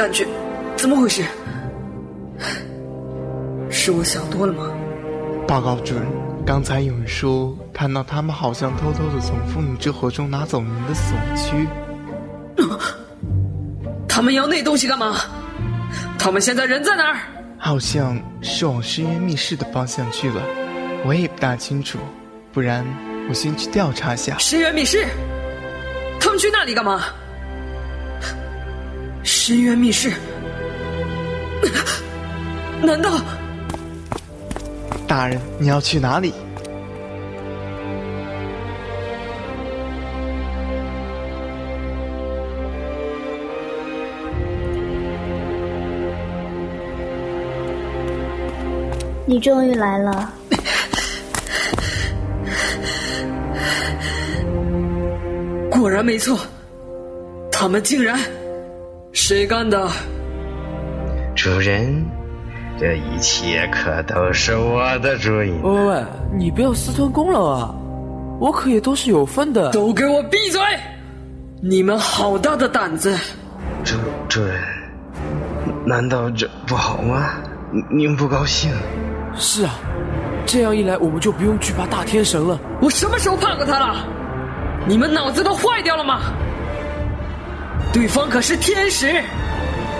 感觉怎么回事？是我想多了吗？报告主任，刚才有人说看到他们好像偷偷的从妇女之火中拿走您的死亡区。他们要那东西干嘛？他们现在人在哪儿？好像是往深渊密室的方向去了，我也不大清楚。不然我先去调查一下。深渊密室？他们去那里干嘛？深渊密室？难道？大人，你要去哪里？你终于来了。果然没错，他们竟然，谁干的？主人，这一切可都是我的主意。喂喂喂，你不要私吞功劳啊！我可也都是有份的。都给我闭嘴！你们好大的胆子！主主人，难道这不好吗？您不高兴？是啊，这样一来，我们就不用惧怕大天神了。我什么时候怕过他了？你们脑子都坏掉了吗？对方可是天使，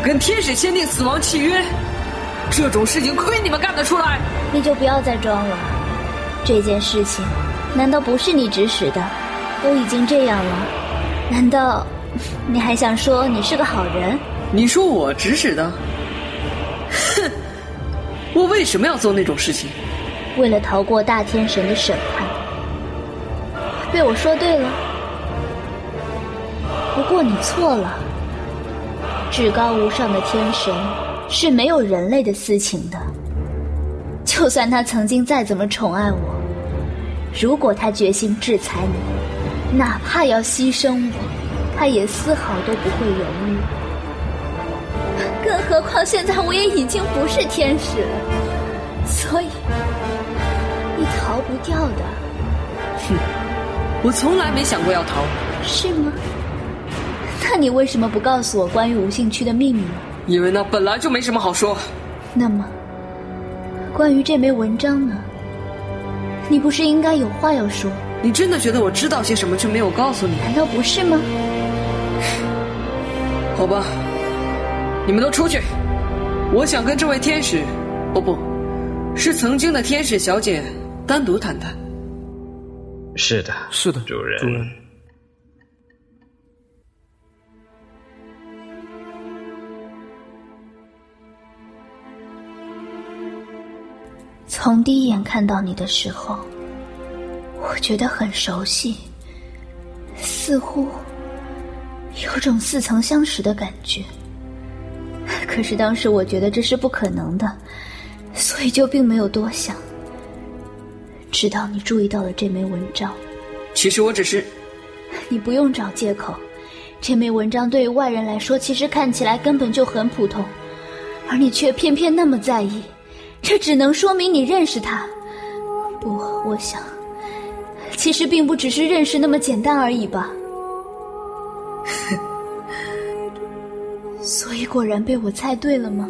跟天使签订死亡契约，这种事情亏你们干得出来？你就不要再装了，这件事情难道不是你指使的？都已经这样了，难道你还想说你是个好人？你说我指使的？哼，我为什么要做那种事情？为了逃过大天神的审判。被我说对了，不过你错了。至高无上的天神是没有人类的私情的。就算他曾经再怎么宠爱我，如果他决心制裁你，哪怕要牺牲我，他也丝毫都不会犹豫。更何况现在我也已经不是天使了，所以你逃不掉的。哼。我从来没想过要逃，是吗？那你为什么不告诉我关于无性区的秘密呢？因为那本来就没什么好说。那么，关于这枚文章呢？你不是应该有话要说？你真的觉得我知道些什么却没有告诉你？难道不是吗？好吧，你们都出去。我想跟这位天使，哦不，是曾经的天使小姐单独谈谈。是的，是的，主人。主人。从第一眼看到你的时候，我觉得很熟悉，似乎有种似曾相识的感觉。可是当时我觉得这是不可能的，所以就并没有多想。直到你注意到了这枚文章，其实我只是……你不用找借口，这枚文章对于外人来说，其实看起来根本就很普通，而你却偏偏那么在意，这只能说明你认识他。不，我想，其实并不只是认识那么简单而已吧。所以果然被我猜对了吗？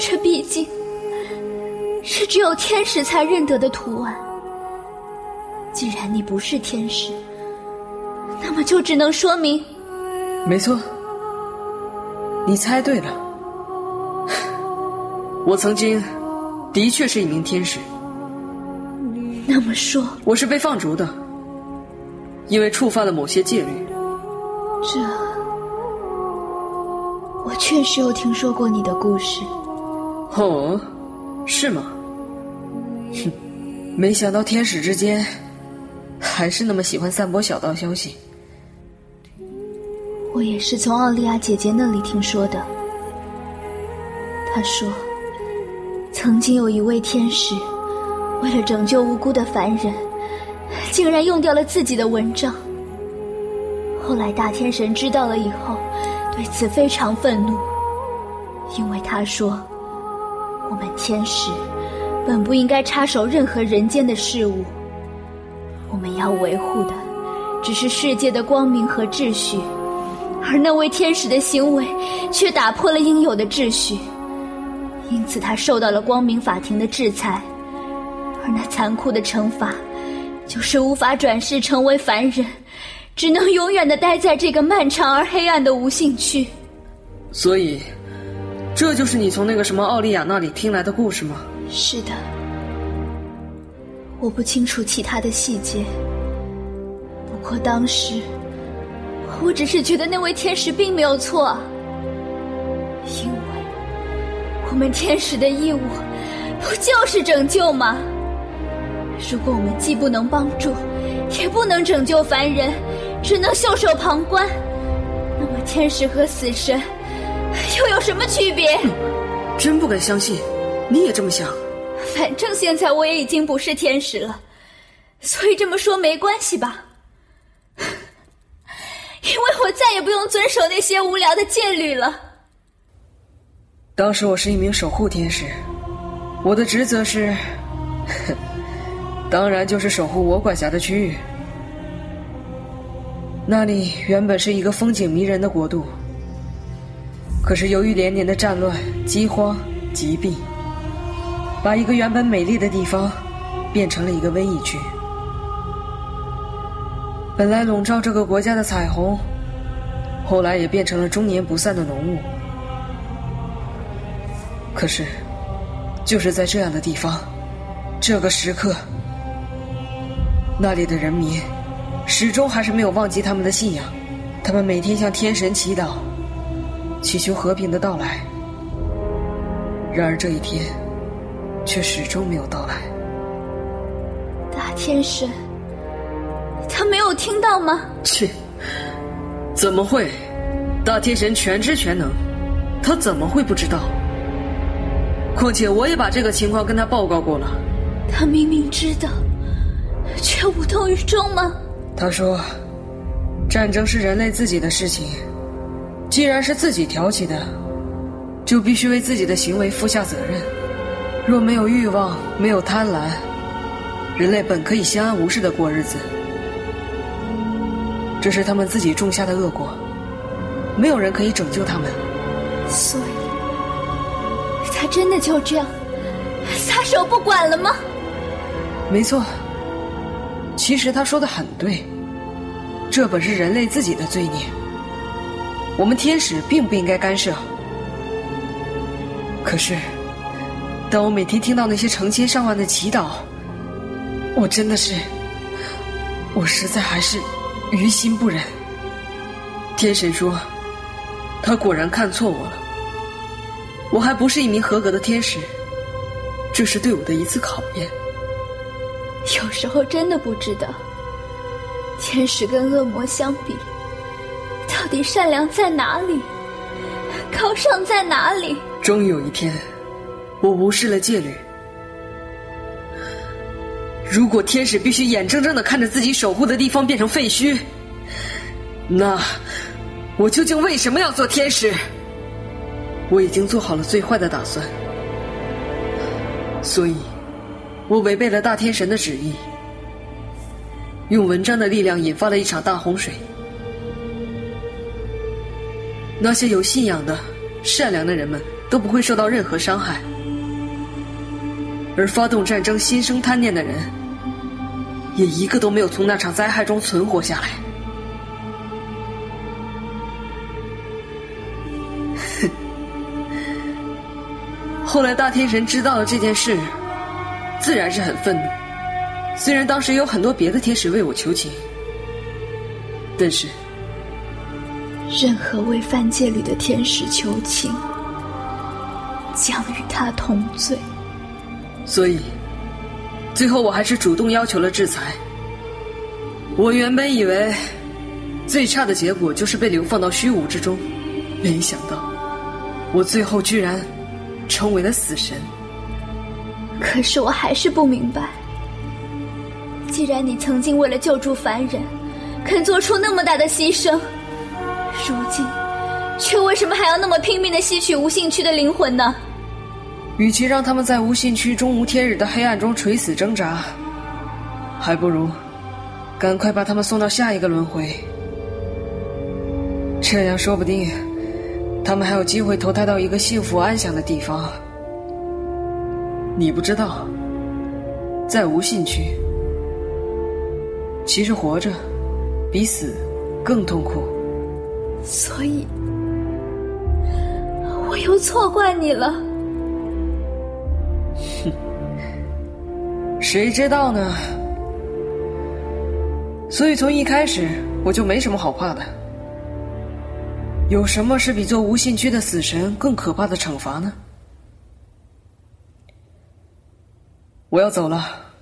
这毕竟……是只有天使才认得的图案。既然你不是天使，那么就只能说明，没错，你猜对了。我曾经的确是一名天使。那么说，我是被放逐的，因为触犯了某些戒律。这，我确实有听说过你的故事。哦，是吗？哼，没想到天使之间还是那么喜欢散播小道消息。我也是从奥利亚姐姐那里听说的。她说，曾经有一位天使，为了拯救无辜的凡人，竟然用掉了自己的蚊帐。后来大天神知道了以后，对此非常愤怒，因为他说，我们天使。本不应该插手任何人间的事物，我们要维护的只是世界的光明和秩序，而那位天使的行为却打破了应有的秩序，因此他受到了光明法庭的制裁，而那残酷的惩罚，就是无法转世成为凡人，只能永远的待在这个漫长而黑暗的无性区。所以，这就是你从那个什么奥利亚那里听来的故事吗？是的，我不清楚其他的细节。不过当时，我只是觉得那位天使并没有错，因为我们天使的义务不就是拯救吗？如果我们既不能帮助，也不能拯救凡人，只能袖手旁观，那么天使和死神又有什么区别？真不敢相信，你也这么想。反正现在我也已经不是天使了，所以这么说没关系吧？因为我再也不用遵守那些无聊的戒律了。当时我是一名守护天使，我的职责是，当然就是守护我管辖的区域。那里原本是一个风景迷人的国度，可是由于连年的战乱、饥荒、疾病，把一个原本美丽的地方变成了一个瘟疫区。本来笼罩这个国家的彩虹，后来也变成了终年不散的浓雾。可是，就是在这样的地方，这个时刻，那里的人民始终还是没有忘记他们的信仰。他们每天向天神祈祷，祈求和平的到来。然而这一天，却始终没有到来。大天神。他没有听到吗？切，怎么会？大天神全知全能，他怎么会不知道？况且我也把这个情况跟他报告过了。他明明知道，却无动于衷吗？他说：“战争是人类自己的事情，既然是自己挑起的，就必须为自己的行为负下责任。若没有欲望，没有贪婪，人类本可以相安无事的过日子。”这是他们自己种下的恶果，没有人可以拯救他们。所以，他真的就这样撒手不管了吗？没错。其实他说的很对，这本是人类自己的罪孽，我们天使并不应该干涉。可是，当我每天听到那些成千上万的祈祷，我真的是，我实在还是。于心不忍。天神说：“他果然看错我了。我还不是一名合格的天使，这是对我的一次考验。有时候真的不知道，天使跟恶魔相比，到底善良在哪里，高尚在哪里？终于有一天，我无视了戒律。”如果天使必须眼睁睁的看着自己守护的地方变成废墟，那我究竟为什么要做天使？我已经做好了最坏的打算，所以，我违背了大天神的旨意，用文章的力量引发了一场大洪水。那些有信仰的、善良的人们都不会受到任何伤害。而发动战争、心生贪念的人，也一个都没有从那场灾害中存活下来。后来大天神知道了这件事，自然是很愤怒。虽然当时有很多别的天使为我求情，但是，任何为犯戒律的天使求情，将与他同罪。所以，最后我还是主动要求了制裁。我原本以为，最差的结果就是被流放到虚无之中，没想到，我最后居然成为了死神。可是我还是不明白，既然你曾经为了救助凡人，肯做出那么大的牺牲，如今，却为什么还要那么拼命的吸取无性区的灵魂呢？与其让他们在无限区终无天日的黑暗中垂死挣扎，还不如赶快把他们送到下一个轮回，这样说不定他们还有机会投胎到一个幸福安详的地方。你不知道，在无信区，其实活着比死更痛苦。所以，我又错怪你了。哼，谁知道呢？所以从一开始我就没什么好怕的。有什么是比做无信区的死神更可怕的惩罚呢？我要走了，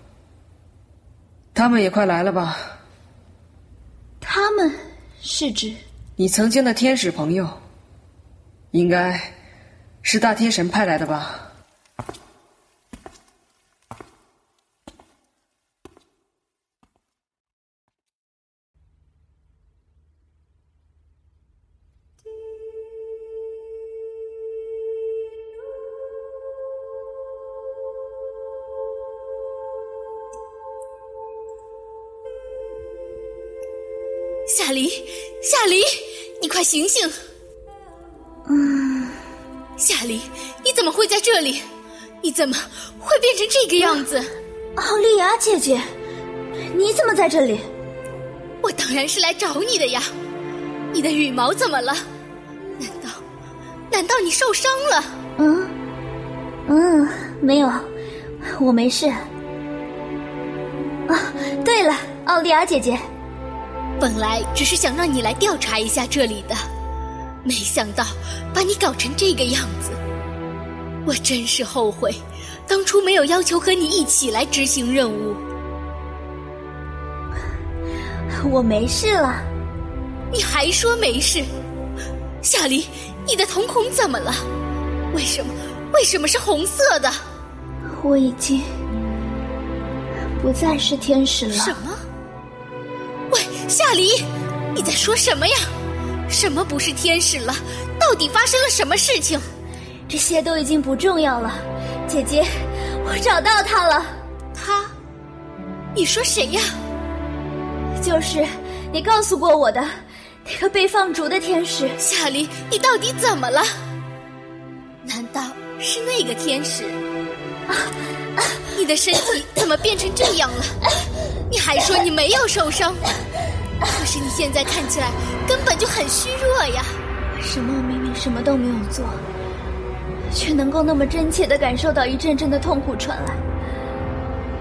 他们也快来了吧？他们是指你曾经的天使朋友，应该是大天神派来的吧？夏黎，夏黎，你快醒醒！嗯，夏黎，你怎么会在这里？你怎么会变成这个样子？奥利亚姐姐，你怎么在这里？我当然是来找你的呀！你的羽毛怎么了？难道，难道你受伤了？嗯，嗯，没有，我没事。啊，对了，奥利亚姐姐。本来只是想让你来调查一下这里的，没想到把你搞成这个样子，我真是后悔当初没有要求和你一起来执行任务。我没事了，你还说没事？夏离，你的瞳孔怎么了？为什么？为什么是红色的？我已经不再是天使了。什么？夏离，你在说什么呀？什么不是天使了？到底发生了什么事情？这些都已经不重要了，姐姐，我找到他了。他？你说谁呀？就是你告诉过我的那个被放逐的天使。夏离，你到底怎么了？难道是那个天使？啊啊！你的身体怎么变成这样了？你还说你没有受伤，可是你现在看起来根本就很虚弱呀！为什么我明明什么都没有做，却能够那么真切的感受到一阵阵的痛苦传来？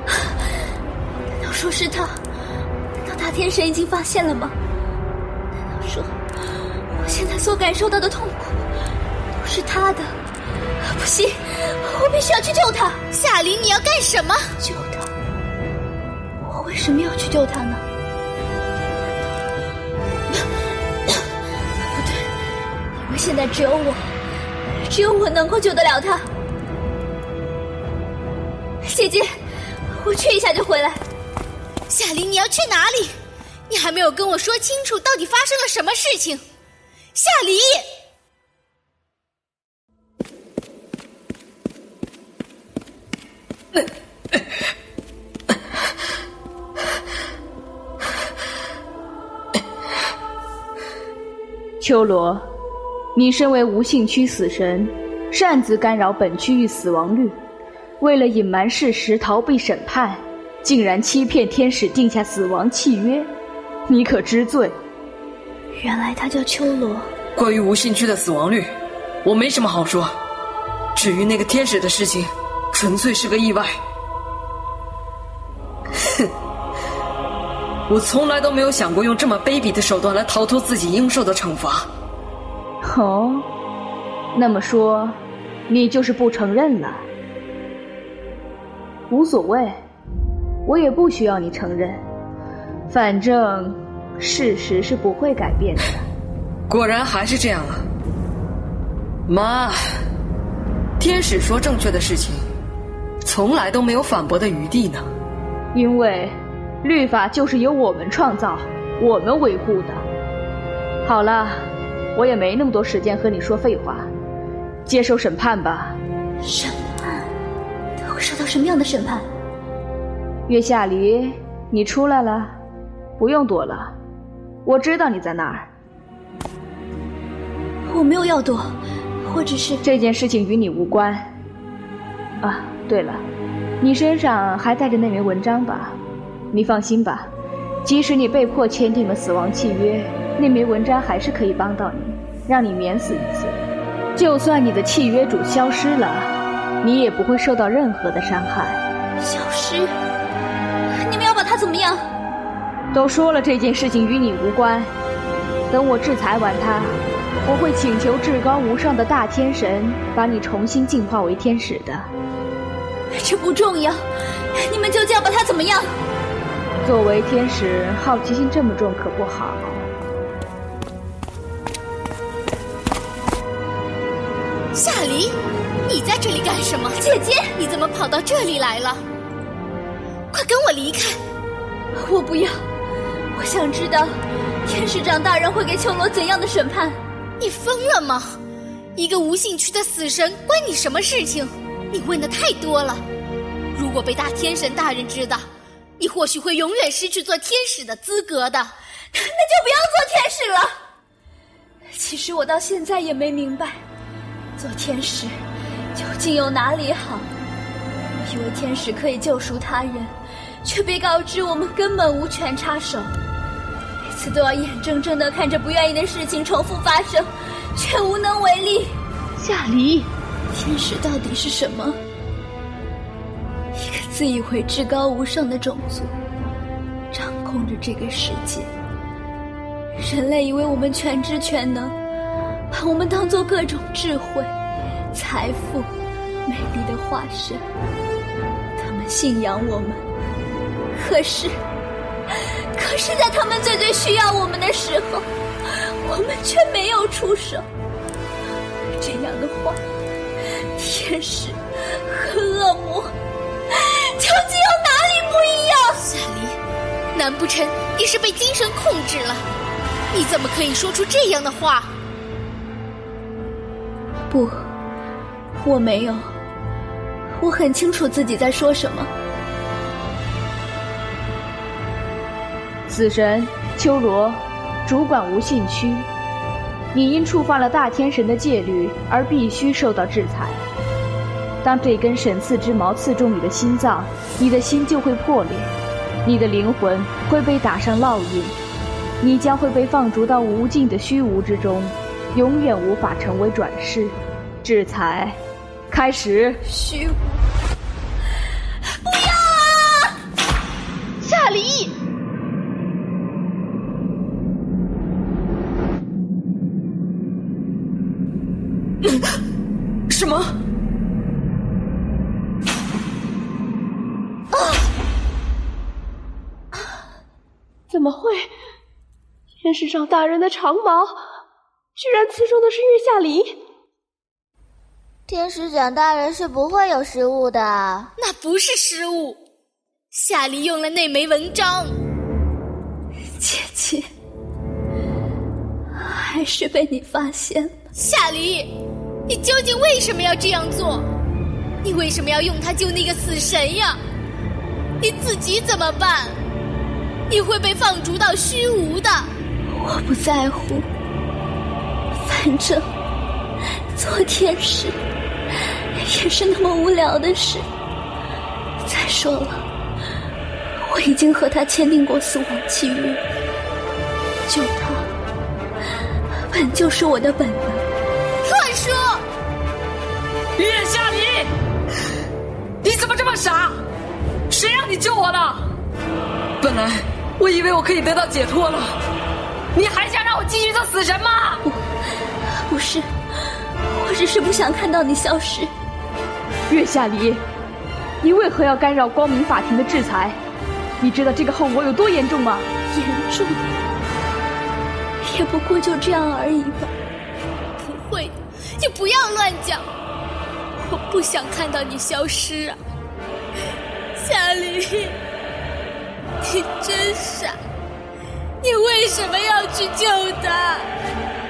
难道说是他？难道大天神已经发现了吗？难道说我现在所感受到的痛苦都是他的？不行，我必须要去救他！夏琳，你要干什么？救他。我为什么要去救他呢？现在只有我，只有我能够救得了他。姐姐，我去一下就回来。夏琳，你要去哪里？你还没有跟我说清楚，到底发生了什么事情？夏离。秋罗，你身为无性区死神，擅自干扰本区域死亡率，为了隐瞒事实逃避审判，竟然欺骗天使定下死亡契约，你可知罪？原来他叫秋罗。关于无性区的死亡率，我没什么好说。至于那个天使的事情，纯粹是个意外。哼。我从来都没有想过用这么卑鄙的手段来逃脱自己应受的惩罚。哦，那么说，你就是不承认了？无所谓，我也不需要你承认。反正事实是不会改变的。果然还是这样啊，妈！天使说正确的事情，从来都没有反驳的余地呢。因为。律法就是由我们创造，我们维护的。好了，我也没那么多时间和你说废话，接受审判吧。审判？他会受到什么样的审判？月下离，你出来了。不用躲了，我知道你在那儿。我没有要躲，我只是这件事情与你无关。啊，对了，你身上还带着那枚文章吧？你放心吧，即使你被迫签订了死亡契约，那枚文章还是可以帮到你，让你免死一次。就算你的契约主消失了，你也不会受到任何的伤害。消失？你们要把他怎么样？都说了这件事情与你无关，等我制裁完他。我会请求至高无上的大天神把你重新进化为天使的。这不重要，你们究竟要把他怎么样？作为天使，好奇心这么重可不好。夏离，你在这里干什么？姐姐，你怎么跑到这里来了？快跟我离开！我不要，我想知道天使长大人会给秋罗怎样的审判。你疯了吗？一个无兴趣的死神关你什么事情？你问的太多了。如果被大天神大人知道，你或许会永远失去做天使的资格的。那就不要做天使了。其实我到现在也没明白，做天使究竟有哪里好？以为天使可以救赎他人，却被告知我们根本无权插手。每次都要眼睁睁的看着不愿意的事情重复发生，却无能为力。夏离，天使到底是什么？一个自以为至高无上的种族，掌控着这个世界。人类以为我们全知全能，把我们当做各种智慧、财富、美丽的化身。他们信仰我们，可是。可是，在他们最最需要我们的时候，我们却没有出手。这样的话，天使和恶魔究竟有哪里不一样？夏离，难不成你是被精神控制了？你怎么可以说出这样的话？不，我没有。我很清楚自己在说什么。死神秋罗，主管无信区，你因触犯了大天神的戒律而必须受到制裁。当这根神刺之矛刺中你的心脏，你的心就会破裂，你的灵魂会被打上烙印，你将会被放逐到无尽的虚无之中，永远无法成为转世。制裁，开始。虚无，不要啊！夏离。什么？啊！怎么会？天使长大人的长矛，居然刺中的是月下离。天使长大人是不会有失误的。那不是失误，夏离用了那枚文章。姐姐，还是被你发现了。夏离，你究竟为什么要这样做？你为什么要用它救那个死神呀？你自己怎么办？你会被放逐到虚无的。我不在乎，反正做天使也是那么无聊的事。再说了，我已经和他签订过死亡契约，救他本就是我的本能。乱说！月下离，你怎么这么傻？谁让你救我的？本来我以为我可以得到解脱了，你还想让我继续做死神吗？不，不是，我只是不想看到你消失。月下离，你为何要干扰光明法庭的制裁？你知道这个后果有多严重吗？严重，也不过就这样而已吧。不会的，就不要乱讲。我不想看到你消失啊，夏离，你真傻！你为什么要去救他？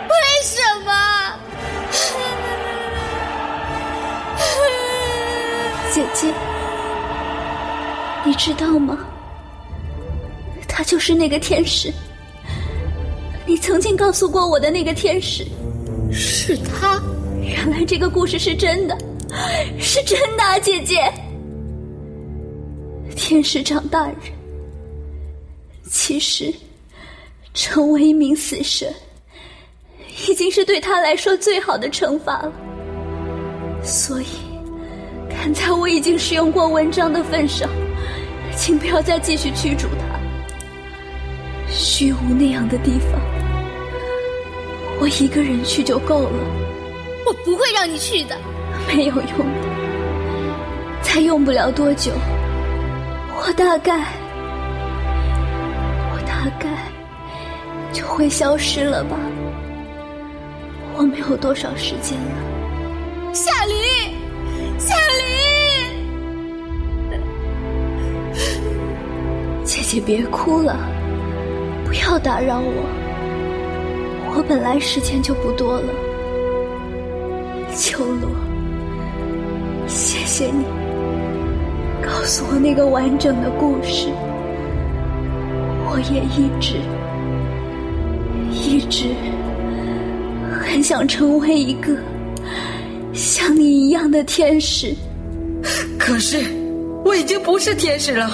为什么？姐姐，你知道吗？他就是那个天使。你曾经告诉过我的那个天使，是他。原来这个故事是真的，是真的啊，姐姐。天使长大人，其实成为一名死神，已经是对他来说最好的惩罚了。所以，看在我已经使用过文章的份上，请不要再继续驱逐他。虚无那样的地方，我一个人去就够了。我不会让你去的，没有用的。才用不了多久，我大概，我大概就会消失了吧。我没有多少时间了。夏琳，夏琳，姐姐别哭了，不要打扰我。我本来时间就不多了。秋罗，谢谢你告诉我那个完整的故事。我也一直一直很想成为一个像你一样的天使，可是我已经不是天使了。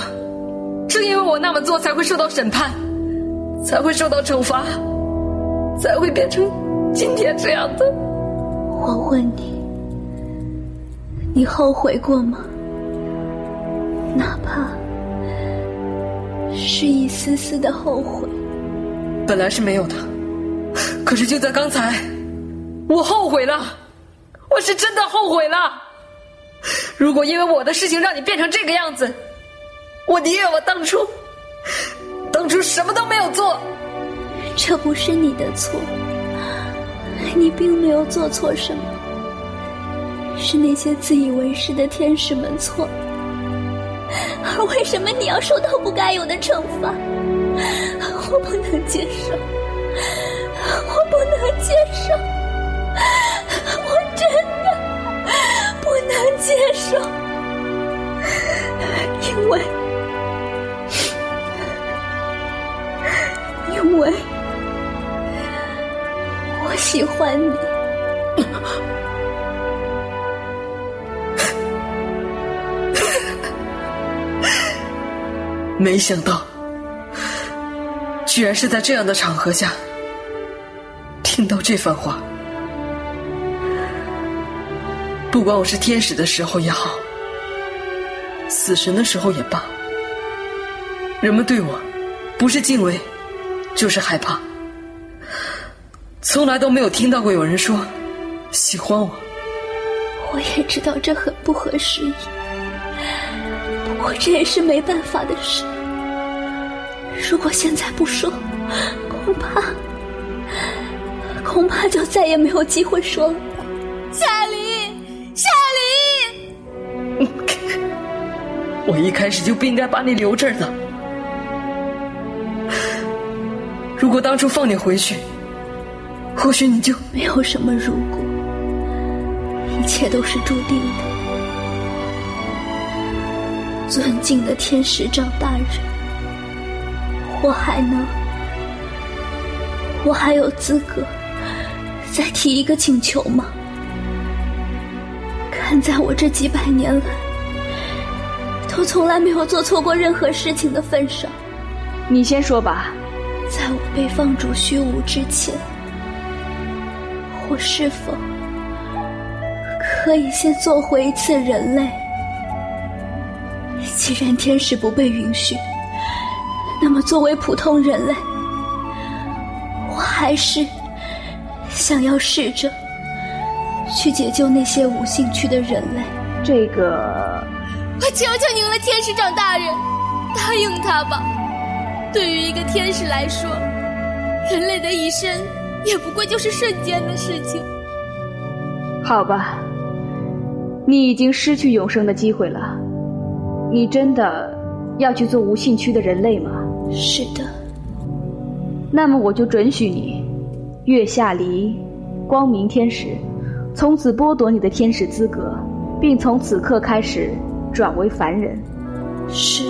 正因为我那么做，才会受到审判，才会受到惩罚，才会变成今天这样的。我问你，你后悔过吗？哪怕是一丝丝的后悔。本来是没有的，可是就在刚才，我后悔了，我是真的后悔了。如果因为我的事情让你变成这个样子，我宁愿我当初，当初什么都没有做。这不是你的错。你并没有做错什么，是那些自以为是的天使们错了。而为什么你要受到不该有的惩罚？我不能接受，我不能接受，接受，因为，因为。我喜欢你，没想到，居然是在这样的场合下听到这番话。不管我是天使的时候也好，死神的时候也罢，人们对我不是敬畏，就是害怕。从来都没有听到过有人说喜欢我。我也知道这很不合时宜，不过这也是没办法的事。如果现在不说，恐怕恐怕就再也没有机会说了。夏琳，我一开始就不应该把你留这儿的。如果当初放你回去。或许你就没有什么如果，一切都是注定的。尊敬的天使长大人，我还能，我还有资格再提一个请求吗？看在我这几百年来都从来没有做错过任何事情的份上，你先说吧。在我被放逐虚无之前。我是否可以先做回一次人类？既然天使不被允许，那么作为普通人类，我还是想要试着去解救那些无兴趣的人类。这个，我求求您了，天使长大人，答应他吧。对于一个天使来说，人类的一生。也不过就是瞬间的事情。好吧，你已经失去永生的机会了。你真的要去做无性区的人类吗？是的。那么我就准许你，月下离，光明天使，从此剥夺你的天使资格，并从此刻开始转为凡人。是。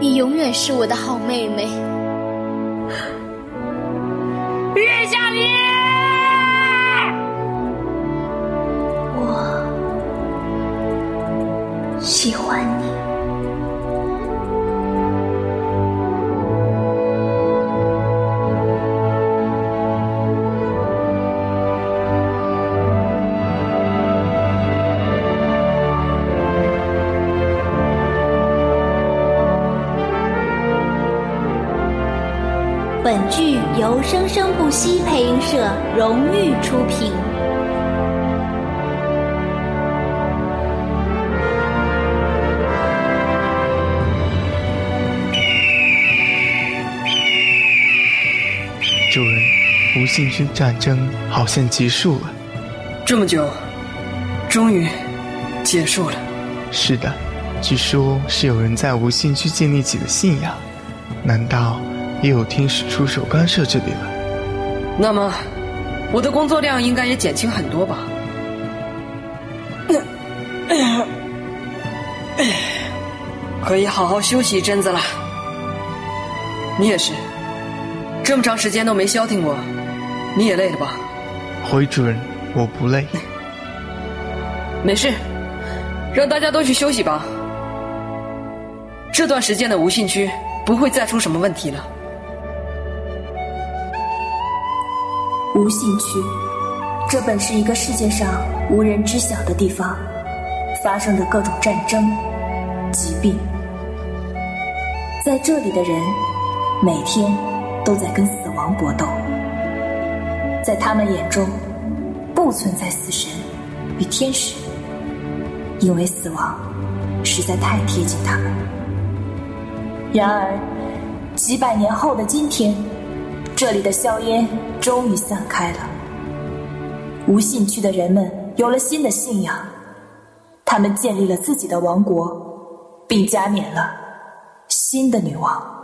你永远是我的好妹妹。月下里，我喜欢你。剧由生生不息配音社荣誉出品。主人，无信区战争好像结束了。这么久，终于结束了。是的，据说是有人在无信区建立起了信仰。难道也有天使出手干涉这里了？那么，我的工作量应该也减轻很多吧？可以好好休息一阵子了。你也是，这么长时间都没消停过，你也累了吧？回主人，我不累。没事，让大家都去休息吧。这段时间的无信区不会再出什么问题了。无信区，这本是一个世界上无人知晓的地方，发生着各种战争、疾病。在这里的人，每天都在跟死亡搏斗。在他们眼中，不存在死神与天使，因为死亡实在太贴近他们。然而，几百年后的今天，这里的硝烟终于散开了。无信区的人们有了新的信仰，他们建立了自己的王国，并加冕了新的女王。